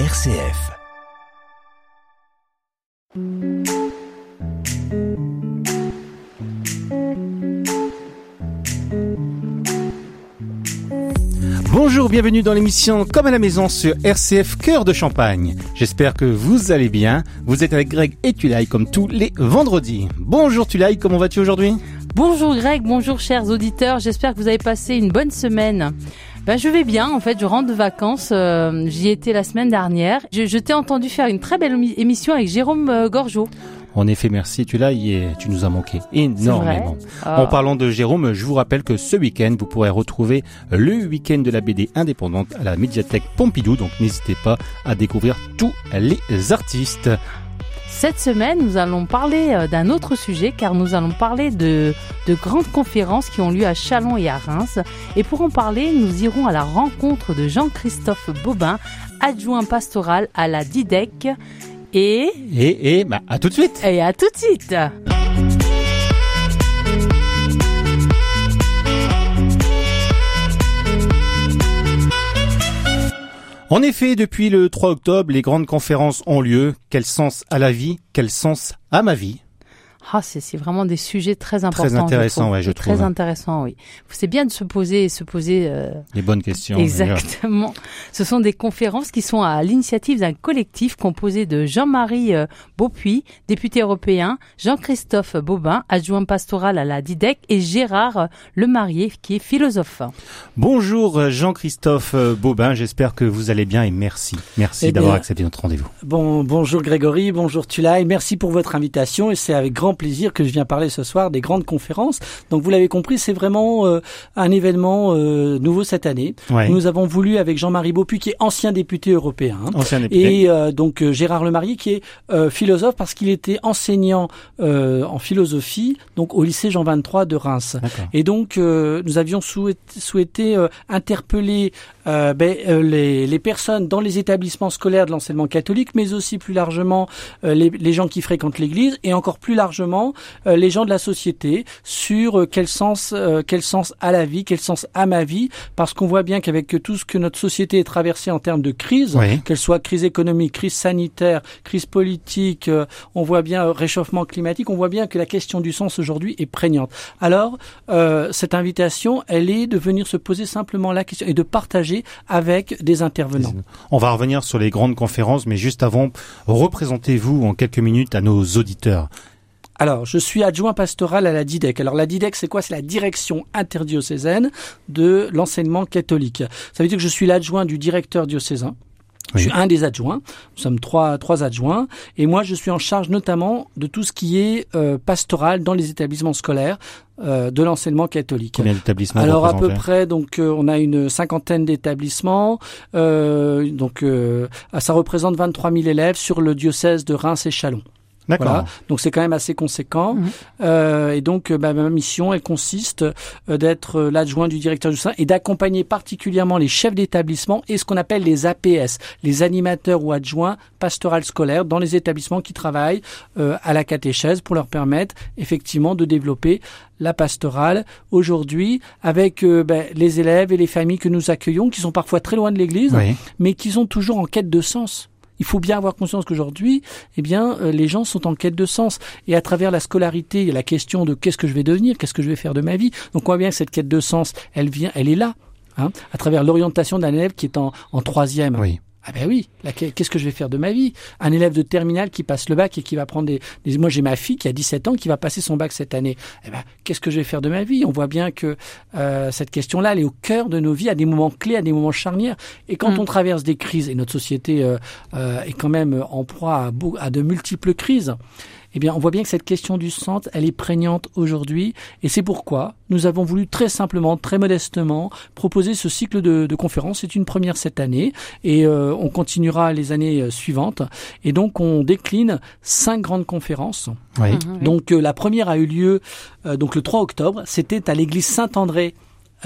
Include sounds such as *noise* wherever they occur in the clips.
RCF. Bonjour, bienvenue dans l'émission Comme à la maison sur RCF Cœur de Champagne. J'espère que vous allez bien. Vous êtes avec Greg et Tulay comme tous les vendredis. Bonjour Tulay, comment vas-tu aujourd'hui? Bonjour Greg, bonjour chers auditeurs, j'espère que vous avez passé une bonne semaine. Ben, je vais bien, en fait, je rentre de vacances, euh, j'y étais la semaine dernière. Je, je t'ai entendu faire une très belle émission avec Jérôme euh, Gorgeau. En effet, merci. Tu l'as, tu nous as manqué énormément. En parlant de Jérôme, je vous rappelle que ce week-end, vous pourrez retrouver le week-end de la BD indépendante à la médiathèque Pompidou. Donc n'hésitez pas à découvrir tous les artistes. Cette semaine, nous allons parler euh, d'un autre sujet car nous allons parler de, de grandes conférences qui ont lieu à Chalon et à Reims. Et pour en parler, nous irons à la rencontre de Jean-Christophe Bobin, adjoint pastoral à la DIDEC. Et... Et, et, bah, à tout de suite Et à tout de suite En effet, depuis le 3 octobre, les grandes conférences ont lieu. Quel sens à la vie? Quel sens à ma vie? Ah, c'est vraiment des sujets très importants. Très intéressants, ouais, je trouve. Très intéressant, oui. C'est bien de se poser, se poser euh, les bonnes questions. Exactement. Ce sont des conférences qui sont à l'initiative d'un collectif composé de Jean-Marie euh, Beaupuis, député européen, Jean-Christophe Bobin, adjoint pastoral à la DIDEC, et Gérard euh, Lemarié, qui est philosophe. Bonjour Jean-Christophe Bobin, j'espère que vous allez bien et merci. Merci eh d'avoir accepté notre rendez-vous. Bon, bonjour Grégory, bonjour Tulay, merci pour votre invitation et c'est avec grand plaisir que je viens parler ce soir des grandes conférences. Donc vous l'avez compris, c'est vraiment euh, un événement euh, nouveau cette année. Nous avons voulu avec Jean-Marie Beaupuy qui est ancien député européen hein, ancien député. et euh, donc Gérard Lemarié qui est philosophe parce qu'il était enseignant en philosophie donc au lycée Jean 23 de Reims. Et donc nous avions souhaité, souhaité interpeller ben, les, les, personnes dans les établissements scolaires de l'enseignement catholique, mais aussi plus largement les, les gens qui fréquentent l'Église et encore plus largement euh, les gens de la société sur euh, quel sens euh, quel sens à la vie, quel sens à ma vie, parce qu'on voit bien qu'avec tout ce que notre société est traversée en termes de crise, qu'elle soit crise économique, crise sanitaire, crise politique, on voit bien réchauffement climatique, on voit bien que la question du sens aujourd'hui est prégnante. Alors cette invitation, elle est de venir se poser simplement la question et de partager avec des intervenants. On va revenir sur les grandes conférences, mais juste avant, représentez-vous en quelques minutes à nos auditeurs. Alors, je suis adjoint pastoral à la DIDEC. Alors, la DIDEC, c'est quoi? C'est la direction interdiocésaine de l'enseignement catholique. Ça veut dire que je suis l'adjoint du directeur diocésain. Je suis un des adjoints. Nous sommes trois, trois adjoints. Et moi, je suis en charge notamment de tout ce qui est euh, pastoral dans les établissements scolaires euh, de l'enseignement catholique. Combien d'établissements Alors à peu près, donc euh, on a une cinquantaine d'établissements. donc ça représente 23 000 élèves sur le diocèse de Reims et Chalon. Voilà. Donc c'est quand même assez conséquent. Mhm. Euh, et donc euh, bah, ma mission, elle consiste euh, d'être euh, l'adjoint du directeur du sein et d'accompagner particulièrement les chefs d'établissement et ce qu'on appelle les APS, les animateurs ou adjoints pastoral scolaires dans les établissements qui travaillent euh, à la catéchèse pour leur permettre effectivement de développer la pastorale aujourd'hui avec ben, les élèves et les familles que nous accueillons qui sont parfois très loin de l'église mais qui sont toujours en quête de sens il faut bien avoir conscience qu'aujourd'hui, eh bien, euh, les gens sont en quête de sens. Et à travers la scolarité, il y a la question de qu'est-ce que je vais devenir, qu'est-ce que je vais faire de ma vie. Donc on voit bien que cette quête de sens, elle vient, elle est là, hein, à travers l'orientation d'un élève qui est en, troisième. Oui. Ah ben oui, qu'est-ce que je vais faire de ma vie? Un élève de terminale qui passe le bac et qui va prendre des... moi j'ai ma fille qui a 17 ans qui va passer son bac cette année. Eh ben, qu'est-ce que je vais faire de ma vie? On voit bien que euh, cette question-là, elle est au cœur de nos vies, à des moments clés, à des moments charnières. Et quand mm. on traverse des crises, et notre société euh, euh, est quand même en proie à, à de multiples crises, eh bien, on voit bien que cette question du centre, elle est prégnante aujourd'hui, et c'est pourquoi nous avons voulu très simplement, très modestement, proposer ce cycle de, de conférences. C'est une première cette année, et euh, on continuera les années euh, suivantes. Et donc, on décline cinq grandes conférences. Oui. Donc, euh, la première a eu lieu donc le 3 octobre. C'était à l'église Saint-André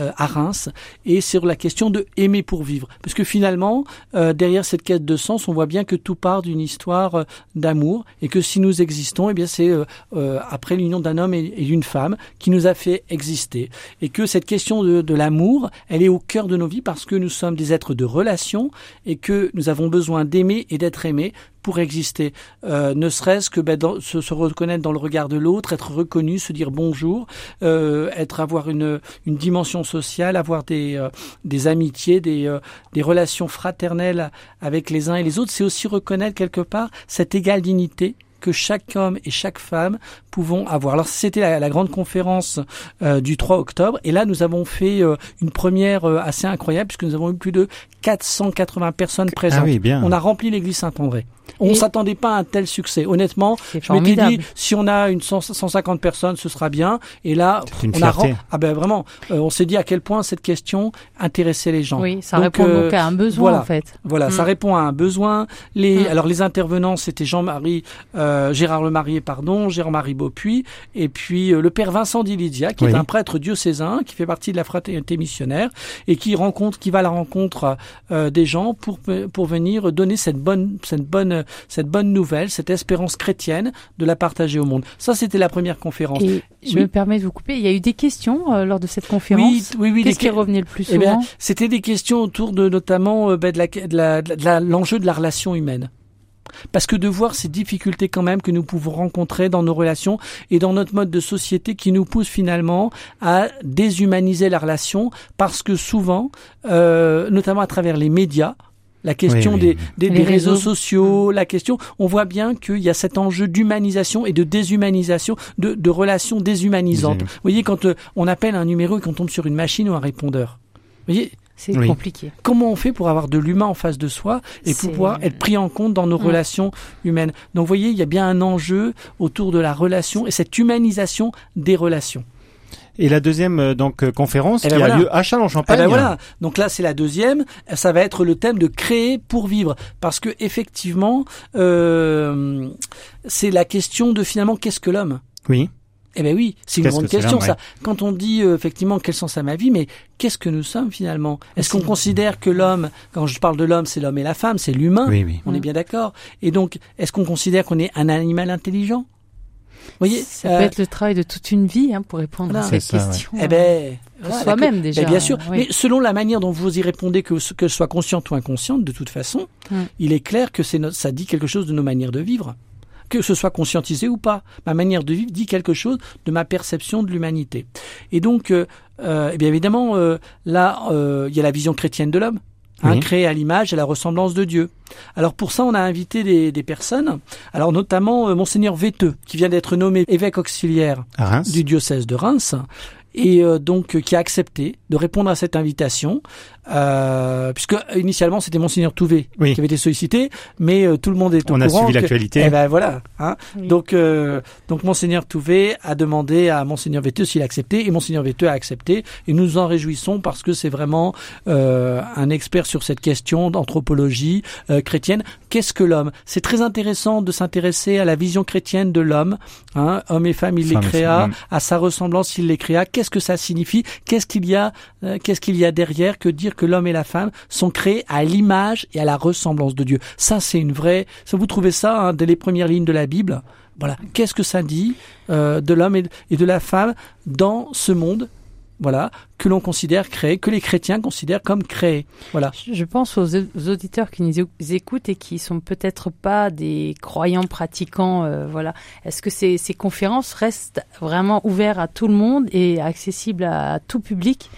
euh, à Reims et sur la question de aimer pour vivre. Parce que finalement, euh, derrière cette quête de sens, on voit bien que tout part d'une histoire euh, d'amour et que si nous existons, eh bien c'est après l'union d'un homme et, d'une femme qui nous a fait exister. Et que cette question de, de l'amour, elle est au cœur de nos vies parce que nous sommes des êtres de relation et que nous avons besoin d'aimer et d'être aimés pour exister, euh, ne serait-ce que ben, se, se, reconnaître dans le regard de l'autre, être reconnu, se dire bonjour, euh, être avoir une, une dimension sociale, avoir des, euh, des amitiés, des, euh, des relations fraternelles avec les uns et les autres, c'est aussi reconnaître quelque part cette égale dignité que chaque homme et chaque femme pouvons avoir. Alors c'était la, la, grande conférence euh, du 3 octobre et là nous avons fait euh, une première euh, assez incroyable puisque nous avons eu plus de 480 personnes présentes. Ah oui, bien. On a rempli l'église Saint-André. On ne s'attendait pas à un tel succès. Honnêtement, je m'étais dit si on a une 150 personnes, ce sera bien. Et là, on a ah ben vraiment, on s'est dit à quel point cette question intéressait les gens. Oui, ça répond donc à un besoin voilà, en fait. Voilà, ça mm. répond à un besoin. Les mm. alors les intervenants, c'était Jean-Marie euh, Gérard Lemarié, pardon, Gérard-Marie Beaupuis, et puis euh, le père Vincent Dilidia, qui est un prêtre diocésain, qui fait partie de la fraternité missionnaire, et qui rencontre, qui va à la rencontre euh, des gens pour pour venir donner cette bonne cette bonne cette bonne nouvelle, cette espérance chrétienne, de la partager au monde. Ça, c'était la première conférence. Et je me permets de vous couper. Il y a eu des questions lors de cette conférence. Oui, oui, oui. Qu'est-ce qui revenait le plus souvent? eh C'était des questions autour de notamment ben, de la de l'enjeu de la relation humaine. Parce que de voir ces difficultés quand même que nous pouvons rencontrer dans nos relations et dans notre mode de société qui nous pousse finalement à déshumaniser la relation parce que souvent, euh, notamment à travers les médias, la question des, des, réseaux. sociaux, la question, on voit bien qu'il y a cet enjeu d'humanisation et de déshumanisation, de, de relations déshumanisantes. Vous voyez, quand euh, on appelle un numéro et qu'on tombe sur une machine ou un répondeur, vous voyez, c'est compliqué. Comment on fait pour avoir de l'humain en face de soi et pour pouvoir être pris en compte dans nos relations humaines? Donc, vous voyez, il y a bien un enjeu autour de la relation et cette humanisation des relations. Et la deuxième euh, donc euh, conférence eh qui ben a lieu à Châlons-Champagne. Eh ben voilà. Donc là c'est la deuxième. Ça va être le thème de créer pour vivre, parce que effectivement euh, c'est la question de finalement qu'est-ce que l'homme? Oui. Eh ben oui, c'est une grande question ça. Quand on dit euh, effectivement quel sens a ma vie, mais qu'est-ce que nous sommes finalement? Est-ce qu'on considère que l'homme, quand je parle de l'homme, c'est l'homme et la femme, c'est l'humain? Oui, oui. On est bien d'accord. Et donc, est-ce qu'on considère qu'on est un animal intelligent? Voyez, ça peut euh, être le travail de toute une vie hein, pour répondre à cette question. Eh ben, soi-même déjà. Ben, bien sûr, mais selon la manière dont vous y répondez, que que ce soit consciente ou inconsciente, de toute façon, hum. il est clair que c'est ça dit quelque chose de nos manières de vivre que ce soit conscientisé ou pas. Ma manière de vivre dit quelque chose de ma perception de l'humanité. Et donc, euh, euh eh bien évidemment, euh, là, euh, il y a la vision chrétienne de l'homme. Hein, créé à l'image et à la ressemblance de Dieu. Alors pour ça, on a invité des, des personnes, alors notamment monseigneur Véteux, qui vient d'être nommé évêque auxiliaire du diocèse de Reims, et donc qui a accepté de répondre à cette invitation euh, puisque initialement c'était monseigneur Touvé qui avait été sollicité, mais euh, tout le monde est au On courant. On a suivi l'actualité. Eh ben voilà. Hein. Donc euh, donc monseigneur Touvé a demandé à monseigneur Véteux s'il acceptait et monseigneur Véteux a accepté et nous nous en réjouissons parce que c'est vraiment euh, un expert sur cette question d'anthropologie chrétienne. Qu'est-ce que l'homme? C'est très intéressant de s'intéresser à la vision chrétienne de l'homme. Hein. Homme et femme, il les créa à sa ressemblance, il les créa. Qu'est-ce que ça signifie? Qu'est-ce qu'il y a Qu'est-ce qu'il y a derrière que dire que l'homme et la femme sont créés à l'image et à la ressemblance de Dieu? Ça, c'est une vraie. Vous trouvez ça hein, dès les premières lignes de la Bible? Voilà. Qu'est-ce que ça dit euh, de l'homme et de la femme dans ce monde voilà, que l'on considère créé, que les chrétiens considèrent comme créé. Voilà. Je pense aux auditeurs qui nous écoutent et qui sont peut-être pas des croyants pratiquants. Euh, voilà. Est-ce que ces, ces conférences restent vraiment ouvertes à tout le monde et accessibles à tout public?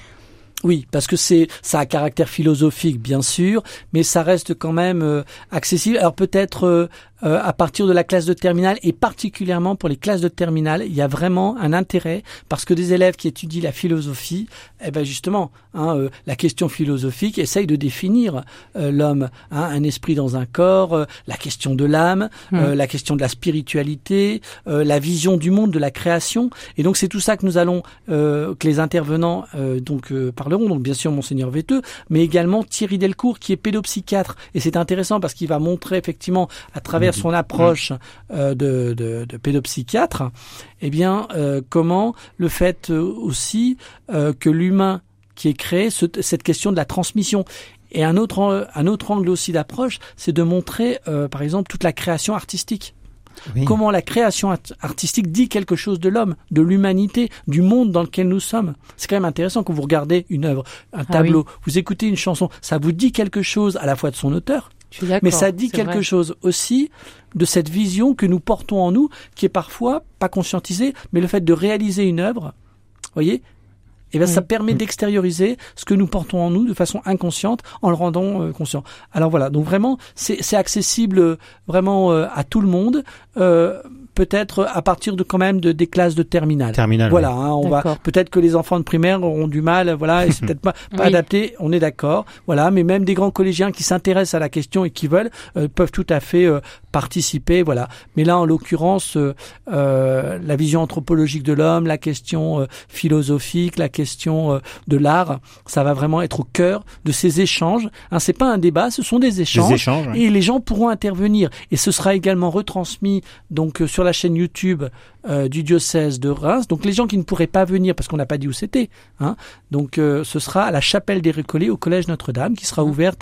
Oui, parce que c'est ça a caractère philosophique bien sûr, mais ça reste quand même euh, accessible. Alors peut-être euh, euh, à partir de la classe de terminale et particulièrement pour les classes de terminale, il y a vraiment un intérêt parce que des élèves qui étudient la philosophie, eh ben justement, hein, euh, la question philosophique essaye de définir euh, l'homme, hein, un esprit dans un corps, la question de l'âme, hmm. la question de la spiritualité, la vision du monde, de la création, et donc c'est tout ça que nous allons, que les intervenants donc parleront. Donc bien sûr monseigneur Véteux, mais également Thierry Delcourt qui est pédopsychiatre, et c'est intéressant parce qu'il va montrer effectivement à travers son approche euh, de, de, de, pédopsychiatre, eh bien, euh, comment le fait euh, aussi que l'humain qui est créé cette question de la transmission. Et un autre, un autre angle aussi d'approche, c'est de montrer, par exemple, toute la création artistique. Comment la création artistique dit quelque chose de l'homme, de l'humanité, du monde dans lequel nous sommes. C'est quand même intéressant quand vous regardez une œuvre, un ah tableau, vous écoutez une chanson, ça vous dit quelque chose à la fois de son auteur, mais ça dit quelque chose aussi de cette vision que nous portons en nous, qui est parfois pas conscientisée, mais le fait de réaliser une œuvre, voyez, et eh bien, ça permet d'extérioriser ce que nous portons en nous de façon inconsciente en le rendant euh, conscient. Alors voilà, donc vraiment, c'est accessible euh, vraiment euh, à tout le monde. Euh, peut-être à partir de quand même de des classes de terminale. Terminale. Voilà, hein, on va peut-être que les enfants de primaire auront du mal, voilà, et c'est *laughs* peut-être pas, pas adapté. On est d'accord, voilà, mais même des grands collégiens qui s'intéressent à la question et qui veulent peuvent tout à fait participer, voilà. Mais là, en l'occurrence, la vision anthropologique de l'homme, la question philosophique, la question euh, de l'art, ça va vraiment être au cœur de ces échanges. Hein, c'est pas un débat, ce sont des échanges, et les gens pourront intervenir. Et ce sera également retransmis donc euh, sur la chaîne YouTube euh, du diocèse de Reims. Donc les gens qui ne pourraient pas venir parce qu'on n'a pas dit où c'était. Hein, donc ce sera à la chapelle des Récollets au collège Notre-Dame qui sera ouverte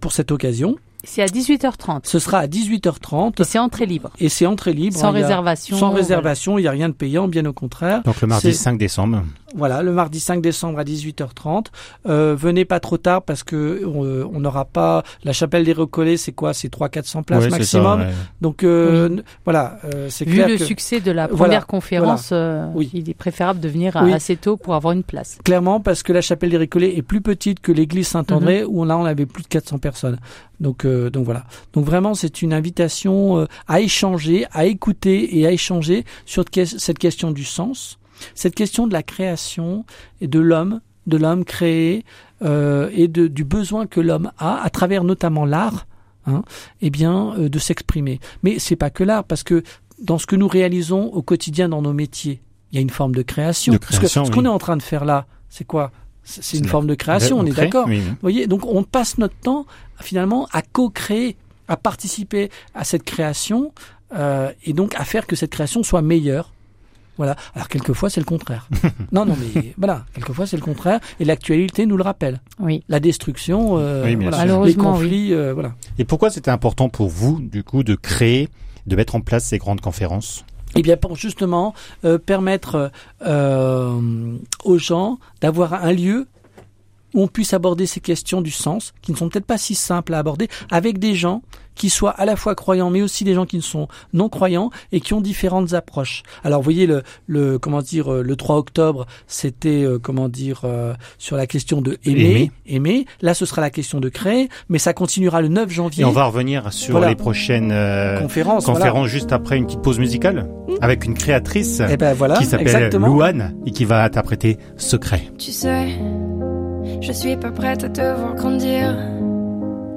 pour cette occasion. C'est à 18h30. Ce sera à 18h30. Et c'est entrée libre. Et c'est entrée libre. Sans réservation. Sans réservation, il n'y a rien de payant, bien au contraire. Donc le mardi 5 décembre. Voilà, le mardi 5 décembre à 18h30. Euh, venez pas trop tard parce que euh, on n'aura pas la chapelle des Recollets, c'est quoi? C'est 3 400 places maximum. Donc euh, voilà, euh, c'est Vu le succès de la première conférence, oui. il est préférable de venir assez tôt pour avoir une place. Clairement parce que la chapelle des Recollets est plus petite que l'église Saint-André mhm. où là on avait plus de 400 personnes. Donc donc voilà. Donc vraiment c'est une invitation à échanger, à écouter et à échanger sur cette question du sens cette question de la création et de l'homme, de l'homme créé euh, et de, du besoin que l'homme a, à travers notamment l'art, hein, eh bien, euh, de s'exprimer. Mais c'est pas que l'art, parce que dans ce que nous réalisons au quotidien dans nos métiers, il y a une forme de création. parce que ce qu'on est en train de faire là, c'est quoi? C'est une forme de création, on est d'accord. Vous voyez, donc on passe notre temps finalement à co-créer, à participer à cette création euh, et donc à faire que cette création soit meilleure voilà. Alors quelquefois c'est le contraire. *laughs* non, non, mais voilà, quelquefois c'est le contraire. Et l'actualité nous le rappelle. Oui. La destruction, euh, les conflits, euh, voilà. Et pourquoi c'était important pour vous, du coup, de créer, de mettre en place ces grandes conférences? Eh bien, pour justement euh, permettre aux gens d'avoir un lieu où on puisse aborder ces questions du sens, qui ne sont peut-être pas si simples à aborder, avec des gens qui soient à la fois croyants, mais aussi des gens qui ne sont non croyants et qui ont différentes approches. Alors, vous voyez, le, le comment dire, euh, le 3 octobre, c'était euh, comment dire euh, sur la question de aimer, aimer, Là, ce sera la question de créer, mais ça continuera le 9 janvier. Et on va revenir sur les prochaines conférences, conférences juste après une petite pause musicale avec une créatrice et eh ben, voilà, qui s'appelle Louane et qui va interpréter Secret. Tu sais. Je suis pas prête à te voir grandir.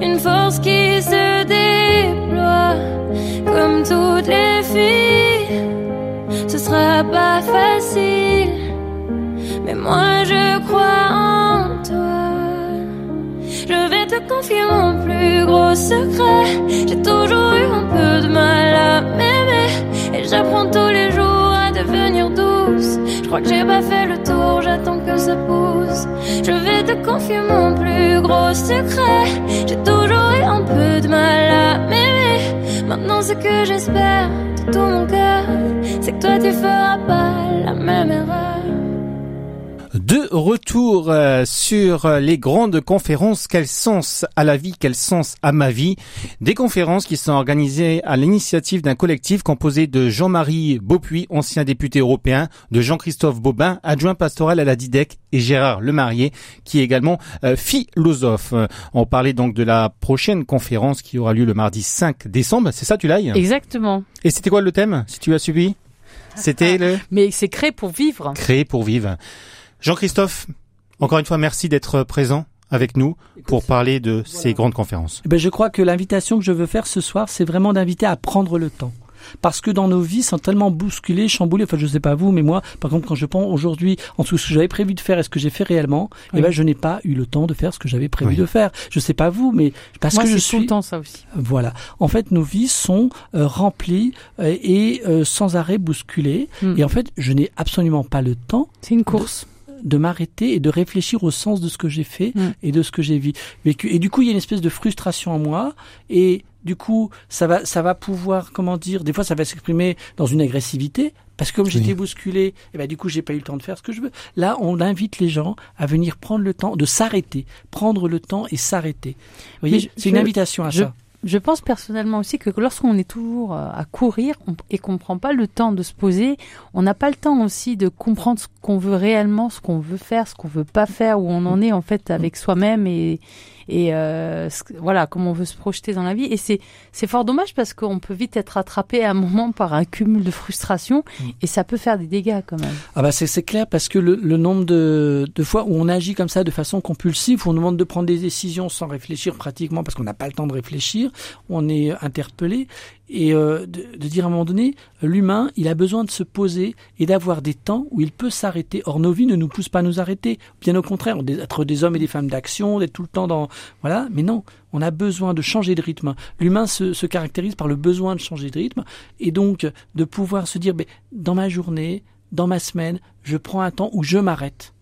une force qui se déploie comme toutes les filles. Ce sera pas facile, mais moi je crois en toi. Je vais te confier mon plus gros secret. Crois que j'ai pas fait le tour, j'attends que ça pousse. Je vais te confier mon plus gros secret. J'ai toujours eu un peu de mal à m'aimer. Maintenant, ce que j'espère de tout mon cœur, c'est que toi tu feras pas la même erreur de retour euh, sur euh, les grandes conférences Quel sens à la vie, quel sens à ma vie? Des conférences qui sont organisées à l'initiative d'un collectif composé de Jean-Marie Beaupuis, ancien député européen, de Jean-Christophe Bobin, adjoint pastoral à la DIDEC, et Gérard Lemarié, qui est également euh, philosophe. On parlait donc de la prochaine conférence qui aura lieu le mardi 5 décembre. C'est ça, tu l'as Exactement. Et c'était quoi le thème, si tu as suivi C'était le. Mais c'est créé pour vivre. Créé pour vivre. Jean-Christophe, encore une fois, merci d'être présent avec nous pour parler de ces grandes conférences. Eh ben, je crois que l'invitation que je veux faire ce soir, c'est vraiment d'inviter à prendre le temps parce que dans nos vies sont tellement bousculées, chamboulées. Enfin, je sais pas vous, mais moi, par exemple, quand je prends aujourd'hui en tout ce que j'avais prévu de faire et ce que j'ai fait réellement, eh ben, je n'ai pas eu le temps de faire ce que j'avais prévu de faire. Je sais pas vous, mais parce que je suis tout le temps ça aussi. Voilà. En fait, nos vies sont euh, remplies euh, et euh, sans arrêt bousculées. Hmm. Et en fait, je n'ai absolument pas le temps. C'est une course de m'arrêter et de réfléchir au sens de ce que j'ai fait hmm. et de ce que j'ai vécu. Et du coup, il y a une espèce de frustration en moi et du coup, ça va, ça va pouvoir, comment dire, des fois, ça va s'exprimer dans une agressivité, parce que comme j'étais bousculé, et eh ben, du coup, j'ai pas eu le temps de faire ce que je veux. Là, on invite les gens à venir prendre le temps de s'arrêter, prendre le temps et s'arrêter. Vous voyez, c'est une invitation à ça je pense personnellement aussi que lorsqu'on est toujours euh, à courir et qu'on ne prend pas le temps de se poser, on n'a pas le temps aussi de comprendre ce qu'on veut réellement, ce qu'on veut faire, ce qu'on veut pas faire, où on en est en fait avec soi-même et, et euh, voilà comment on veut se projeter dans la vie. Et c'est c'est fort dommage parce qu'on peut vite être attrapé à un moment par un cumul de frustration mm. et ça peut faire des dégâts quand même. Ah bah c'est c'est clair parce que le, le nombre de, de fois où on agit comme ça de façon compulsive, où on nous demande de prendre des décisions sans réfléchir pratiquement parce qu'on n'a pas le temps de réfléchir, on est interpellé et euh, de, de, dire à un moment donné, l'humain, il a besoin de se poser et d'avoir des temps où il peut s'arrêter. Or, nos vies ne nous poussent pas à nous arrêter. Bien au contraire, d'être des hommes et des femmes d'action, d'être tout le temps dans... Voilà, mais non, on a besoin de changer de rythme. L'humain se, se, caractérise par le besoin de changer de rythme et donc de pouvoir se dire, ben, dans ma journée, dans ma semaine, je prends un temps où je m'arrête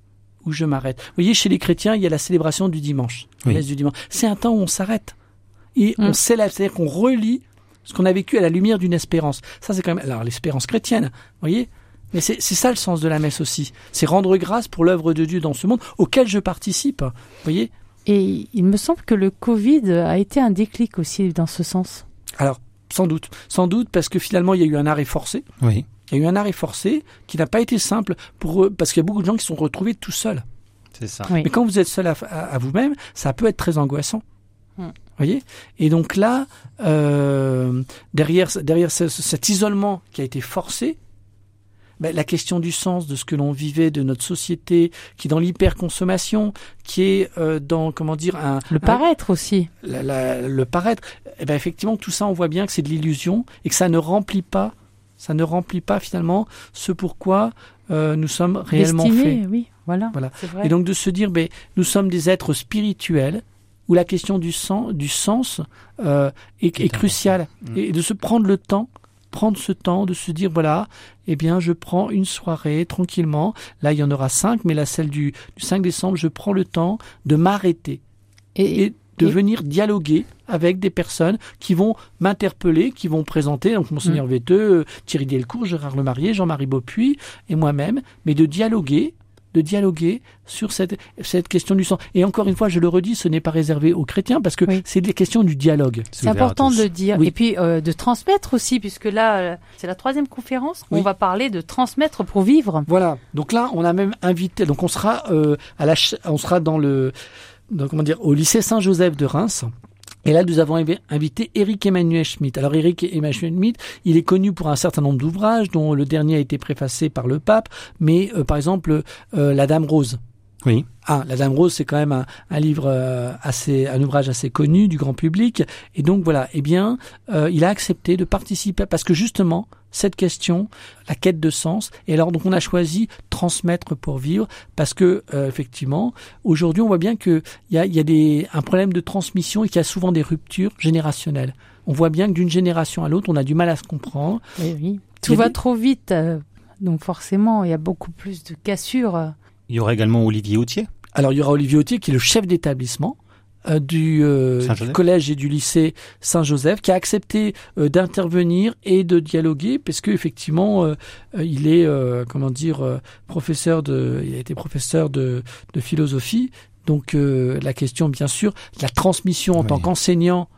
où je m'arrête. Vous voyez, chez les chrétiens, il y a la célébration du dimanche, du dimanche. C'est un temps où on s'arrête et on mm. célèbre, c'est-à-dire qu'on relit ce qu'on a vécu à la lumière d'une espérance. Ça, c'est quand même, alors, l'espérance chrétienne, vous voyez? Mais c'est ça le sens de la messe aussi. C'est rendre grâce pour l'œuvre de Dieu dans ce monde auquel je participe. Vous voyez? Et il me semble que le Covid a été un déclic aussi dans ce sens. Alors, sans doute. Sans doute parce que finalement, il y a eu un arrêt forcé. Oui. Il y a eu un arrêt forcé qui n'a pas été simple pour eux, parce qu'il y a beaucoup de gens qui se sont retrouvés tout seuls. C'est ça. Mais quand vous êtes seul à vous-même, ça peut être très angoissant. Voyez? Et donc là, euh, derrière, derrière cet isolement qui a été forcé, ben, la question du sens de ce que l'on vivait de notre société, qui est dans l'hyperconsommation, qui est euh, dans comment dire un le paraître aussi. le paraître. Eh ben effectivement, tout ça, on voit bien que c'est de l'illusion et que ça ne remplit pas, ça ne remplit pas finalement ce pourquoi euh, nous sommes réellement faits. Oui, voilà. Voilà. Et donc de se dire, ben nous sommes des êtres spirituels où la question du, sens, du sens euh, est, est cruciale. Mm. Et de se prendre le temps, prendre ce temps de se dire, voilà, eh bien, je prends une soirée tranquillement. Là, il y en aura cinq, mais la celle du, du 5 décembre, je prends le temps de m'arrêter. Et, de venir dialoguer avec des personnes qui vont m'interpeller, qui vont présenter, donc Monseigneur mmh. Thierry Delcourt, Gérard Lemarié, Jean-Marie Beaupuis et moi-même, mais de dialoguer de dialoguer sur cette, cette question du sang. Et encore une fois, je le redis, ce n'est pas réservé aux chrétiens parce que c'est des questions du dialogue. C'est important de le dire. Et puis euh, de transmettre aussi, puisque là, euh, c'est la troisième conférence. On va parler de transmettre pour vivre. Voilà. Donc là, on a même invité. Donc on sera euh, à la, on sera dans le, dans, comment dire, au lycée Saint-Joseph de Reims. Et là, nous avons invité Eric Emmanuel Schmitt. Alors, Eric Emmanuel Schmitt, il est connu pour un certain nombre d'ouvrages, dont le dernier a été préfacé par le pape, mais euh, par exemple, euh, La Dame Rose. Oui. Ah, La Dame Rose, c'est quand même un, un livre euh, assez, un ouvrage assez connu du grand public. Et donc voilà, eh bien, il a accepté de participer parce que justement, cette question, la quête de sens. Et alors donc on a choisi transmettre pour vivre parce que euh, effectivement aujourd'hui on voit bien qu'il y a, y a des, un problème de transmission et qu'il y a souvent des ruptures générationnelles. On voit bien que d'une génération à l'autre on a du mal à se comprendre. Oui, oui. Tout va trop vite, euh, donc forcément il y a beaucoup plus de cassures. Il y aura également Olivier Autier. Alors il y aura Olivier Autier qui est le chef d'établissement euh, du, euh, collège et du lycée Saint-Joseph, qui a accepté euh, d'intervenir et de dialoguer, parce que effectivement, il est, comment dire, professeur de, il a été professeur de, de philosophie. Donc la question, bien sûr, la transmission en tant qu'enseignant,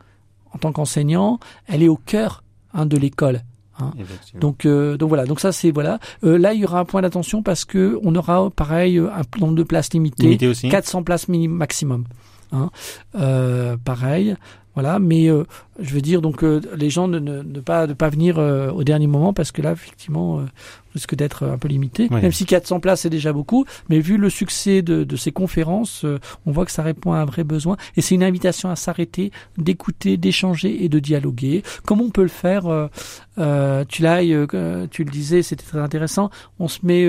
en tant qu'enseignant, elle est au cœur hein, de l'école. Hein. Donc, donc voilà. Donc ça c'est voilà. là il y aura un point d'attention parce que on aura pareil un nombre de places limité, limité aussi. 400 places maximum. Hein. Euh, pareil. Voilà, mais je veux dire donc les gens ne, ne, pas de pas venir au dernier moment parce que là effectivement risque d'être un peu limité. Même si 400 places c'est déjà beaucoup, mais vu le succès de, de ces conférences, euh, on voit que ça répond à un vrai besoin. Et c'est une invitation à s'arrêter, d'écouter, d'échanger et de dialoguer. Comme on peut le faire euh, euh Tu l'as, euh, tu le disais, c'était très intéressant. On se met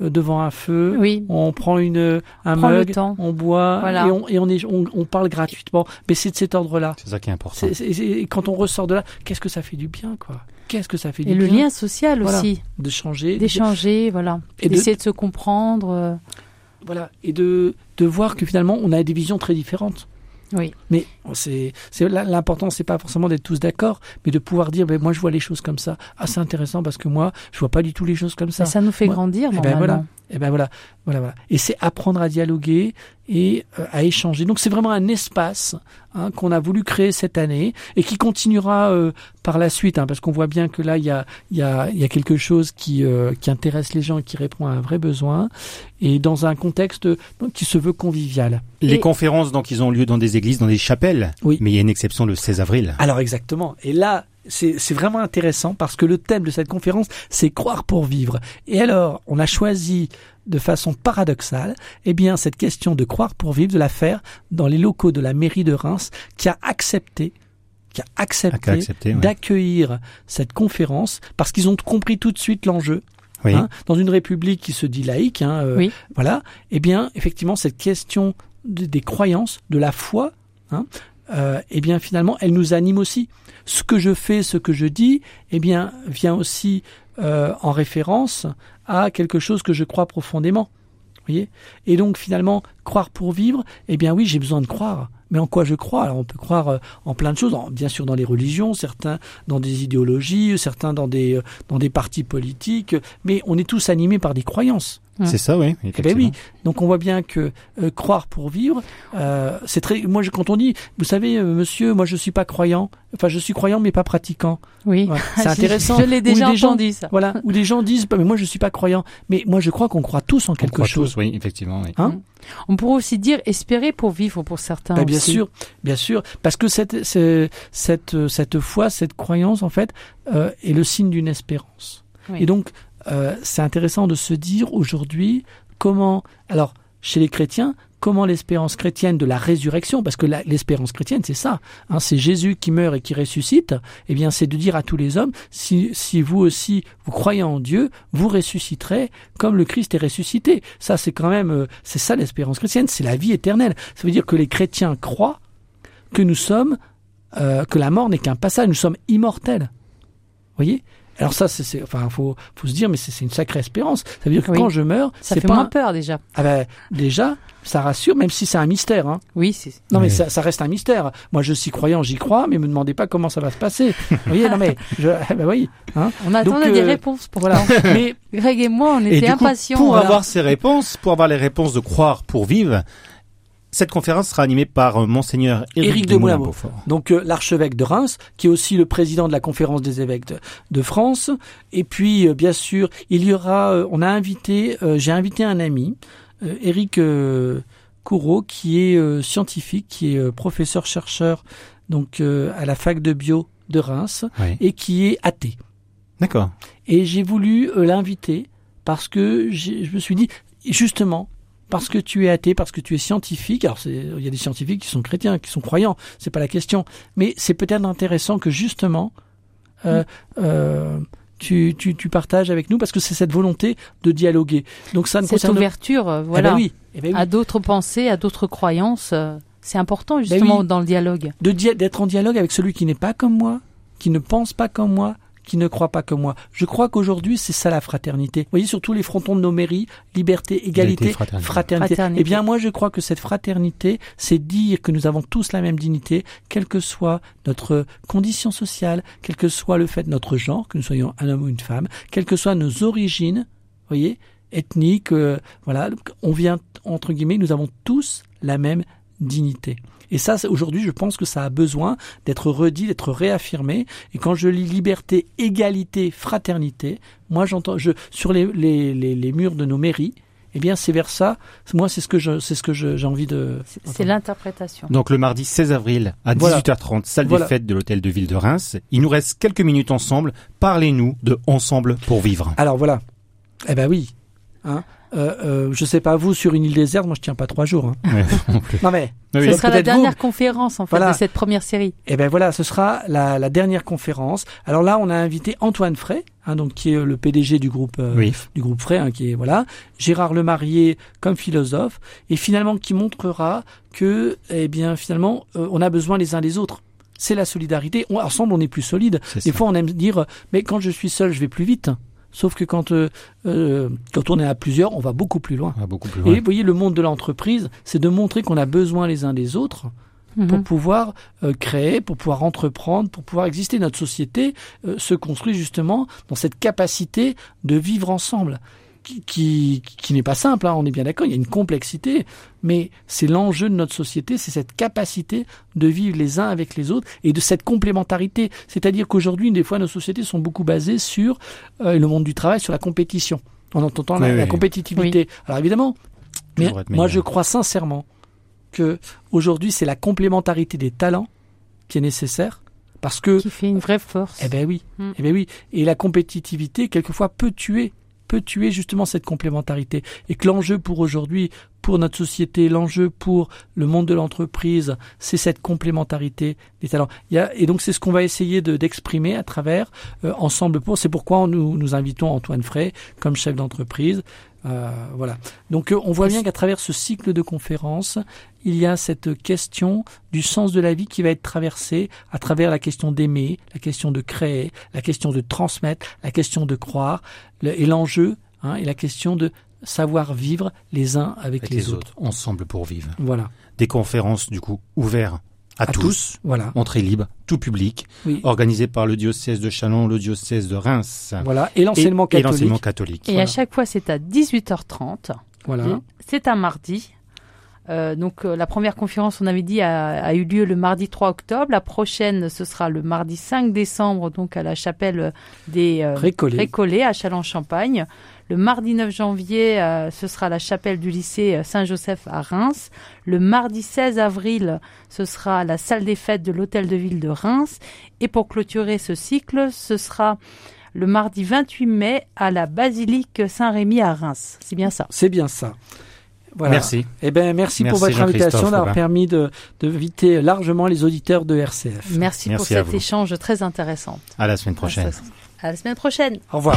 devant un feu, oui. on prend une un mug, on boit et, on, et on, est, on, on, parle gratuitement. Mais c'est de cet ordre-là. C'est ça qui est important. et quand on ressort de là, qu'est-ce que ça fait du bien, quoi qu'est-ce que ça fait du Et le lien social aussi. De changer. D'échanger, voilà. Et d'essayer de... se comprendre. Euh. Voilà. Et de, de voir que finalement, on a des visions très différentes. Oui. Mais c'est l'important, c'est pas forcément d'être tous d'accord, mais de pouvoir dire, ben moi je vois les choses comme ça. Ah c'est intéressant parce que moi je vois pas du tout les choses comme ça. ça nous fait grandir. Et ben voilà. Et ben voilà, voilà, voilà. Et c'est apprendre à dialoguer et euh, à échanger. Donc c'est vraiment un espace hein, qu'on a voulu créer cette année et qui continuera euh, par la suite, hein, parce qu'on voit bien que là il y a, y, a, y a quelque chose qui, euh, qui intéresse les gens et qui répond à un vrai besoin, et dans un contexte donc, qui se veut convivial. Les conférences donc ils ont lieu dans des églises, dans des chapelles. Oui. Mais il y a une exception le 16 avril. Alors exactement. Et là c'est vraiment intéressant parce que le thème de cette conférence, c'est croire pour vivre. Et alors, on a choisi de façon paradoxale, eh bien, cette question de croire pour vivre, de la faire dans les locaux de la mairie de Reims, qui a accepté qui a accepté, d'accueillir cette conférence parce qu'ils ont compris tout de suite l'enjeu. Hein, dans une république qui se dit laïque, hein, euh, voilà. Eh bien, effectivement, cette question des croyances, de la foi, hein, euh, eh bien finalement, elle nous anime aussi. Ce que je fais, ce que je dis, eh bien vient aussi euh, en référence à quelque chose que je crois profondément. Voyez? Et donc finalement, croire pour vivre, eh bien oui, j'ai besoin de croire. Mais en quoi je crois? Alors on peut croire euh, en plein de choses, bien sûr dans les religions, certains dans des idéologies, certains dans des dans des partis politiques, mais on est tous animés par des croyances. C'est ça, oui. Eh ben oui. Donc on voit bien que euh, croire pour vivre, euh, c'est très. Moi, quand on dit, vous savez, euh, monsieur, moi je suis pas croyant. Enfin, je suis croyant mais pas pratiquant. Oui. *laughs* C'est intéressant. je l'ai déjà entendu ça. Voilà. Où des gens disent, bah, mais moi je suis pas croyant. Mais moi je crois qu'on croit tous en quelque chose. Tous, oui, effectivement. Oui. Hein? On pourrait aussi dire espérer pour vivre pour certains. Ben, bien sûr, bien sûr, parce que cette cette cette foi, cette croyance en fait est le signe d'une espérance. Et donc euh, c'est intéressant de se dire aujourd'hui comment, alors chez les chrétiens, comment l'espérance chrétienne de la résurrection, parce que l'espérance chrétienne, c'est ça, hein, c'est Jésus qui meurt et qui ressuscite, eh bien c'est de dire à tous les hommes, si, si vous aussi, vous croyez en Dieu, vous ressusciterez comme le Christ est ressuscité. Ça, c'est quand même, euh, c'est ça l'espérance chrétienne, c'est la vie éternelle. Ça veut dire que les chrétiens croient que nous sommes, euh, que la mort n'est qu'un passage, nous sommes immortels. Voyez? Alors ça, c'est, enfin, faut, faut se dire, mais c'est une sacrée espérance. Ça veut dire que quand je meurs, ça fait pas moins peur déjà. Ah ben, déjà, ça rassure, même si c'est un mystère. Hein. Oui, c'est. Non, mais ça, ça, reste un mystère. Moi, je suis croyant, j'y crois, mais me demandez pas comment ça va se passer. *laughs* Vous voyez, non mais, je, *laughs* ben oui. Hein. On attendait des euh, réponses pour voilà. mais *laughs* Greg et moi, on était impatients. pour avoir ces réponses, pour avoir les réponses de croire pour vivre, cette conférence sera animée par euh, monseigneur Éric, de, moulin Donc euh, l'archevêque de Reims, qui est aussi le président de la conférence des évêques de, France. Et puis euh, bien sûr, il y aura, on a invité, j'ai invité un ami, Éric Courreau, qui est scientifique, qui est professeur chercheur donc à la fac de bio de Reims et qui est athée. D'accord. Et j'ai voulu l'inviter parce que je me suis dit justement parce que tu es athée, parce que tu es scientifique. Alors, il y a des scientifiques qui sont chrétiens, qui sont croyants. C'est pas la question. Mais c'est peut-être intéressant que justement, euh, euh, tu, tu, tu, partages avec nous parce que c'est cette volonté de dialoguer. Donc ça ne cette ouverture, euh, voilà, eh ben oui, eh ben à d'autres pensées, à d'autres croyances. C'est important ben justement dans le dialogue. De d'être en dialogue avec celui qui n'est pas comme moi, qui ne pense pas comme moi, qui ne croient pas comme moi. Je crois qu'aujourd'hui, c'est ça la fraternité. Vous voyez, sur tous les frontons de nos mairies, liberté, égalité, fraternité. Eh bien, moi, je crois que cette fraternité, c'est dire que nous avons tous la même dignité, quelle que soit notre condition sociale, quel que soit le fait de notre genre, que nous soyons un homme ou une femme, quelles que soient nos origines, vous voyez, ethniques, euh, voilà, on vient, entre guillemets, nous avons tous la même dignité. Et ça, aujourd'hui, je pense que ça a besoin d'être redit, d'être réaffirmé. Et quand je lis liberté, égalité, fraternité, moi, j'entends, je, sur les, les, les, murs de nos mairies, eh bien c'est vers ça. Moi, c'est ce que je, c'est ce que j'ai envie de. C'est l'interprétation. Donc le mardi 16 avril à 18h30, salle des fêtes de l'hôtel de ville de Reims. Il nous reste quelques minutes ensemble. Parlez-nous de Ensemble pour vivre. Alors voilà. Eh ben oui. Hein euh, euh, je sais pas vous sur une île déserte, moi je tiens pas trois jours. Hein. *laughs* non mais ce sera la dernière conférence en fait de cette première série. Eh ben voilà, ce sera la, la, dernière conférence. Alors là, on a invité Antoine Frey, hein, donc qui est le PDG du groupe euh, du groupe Frey, hein, qui est voilà Gérard Lemarié comme philosophe, et finalement qui montrera que eh bien finalement euh, on a besoin les uns des autres c'est la solidarité. ensemble, on est plus solide. Des fois, on aime dire, mais quand je suis seul, je vais plus vite. Sauf que quand, euh, euh, quand on est à plusieurs, on va beaucoup plus loin. beaucoup plus loin. Et vous voyez, le monde de l'entreprise, c'est de montrer qu'on a besoin les uns des autres pour mhm. pouvoir euh, créer, pour pouvoir entreprendre, pour pouvoir exister. Notre société se construit justement dans cette capacité de vivre ensemble qui, qui, n'est pas simple, hein, on est bien d'accord, il y a une complexité, mais c'est l'enjeu de notre société, c'est cette capacité de vivre les uns avec les autres et de cette complémentarité. C'est-à-dire qu'aujourd'hui, des fois, nos sociétés sont beaucoup basées sur euh, le monde du travail, sur la compétition, en entendant la, compétitivité. Alors évidemment, mais moi je crois sincèrement que aujourd'hui c'est la complémentarité des talents qui est nécessaire parce que qui fait une vraie force. Eh ben oui, mm. eh ben oui, et la compétitivité quelquefois peut tuer peut tuer justement cette complémentarité. Et que l'enjeu pour aujourd'hui, pour notre société, l'enjeu pour le monde de l'entreprise, c'est cette complémentarité des talents. Et donc c'est ce qu'on va essayer de, d'exprimer à travers euh, Ensemble pour. C'est pourquoi nous, nous invitons Antoine Frey comme chef d'entreprise, euh, voilà. Donc euh, on voit bien qu'à travers ce cycle de conférences, il y a cette question du sens de la vie qui va être traversée à travers la question d'aimer, la question de créer, la question de transmettre, la question de croire, et l'enjeu, hein, et la question de savoir vivre les uns avec, les, autres. Ensemble pour vivre. Voilà. Des conférences du coup ouvertes à, tous, voilà. entrée libre, tout public, organisé par le diocèse de Chalon, le diocèse de Reims. Voilà, et l'enseignement catholique. catholique. Et à chaque fois, c'est à 18h30. Voilà. C'est un mardi. Euh, donc euh, la première conférence, on avait dit, a, eu lieu le mardi 3 octobre. La prochaine, ce sera le mardi 5 décembre, donc à la chapelle des euh, Récollets à Châlons-Champagne. Le mardi 9 janvier, euh, ce sera la chapelle du lycée euh, Saint-Joseph à Reims. Le mardi 16 avril, ce sera la salle des fêtes de l'hôtel de ville de Reims. Et pour clôturer ce cycle, ce sera le mardi 28 mai à la basilique Saint-Rémy à Reims. C'est bien ça. C'est bien ça. Voilà. Merci. Eh ben, merci, pour votre invitation, d'avoir permis de, de largement les auditeurs de RCF. Merci, pour cet échange très intéressant. À la semaine prochaine. À la semaine prochaine. Au revoir.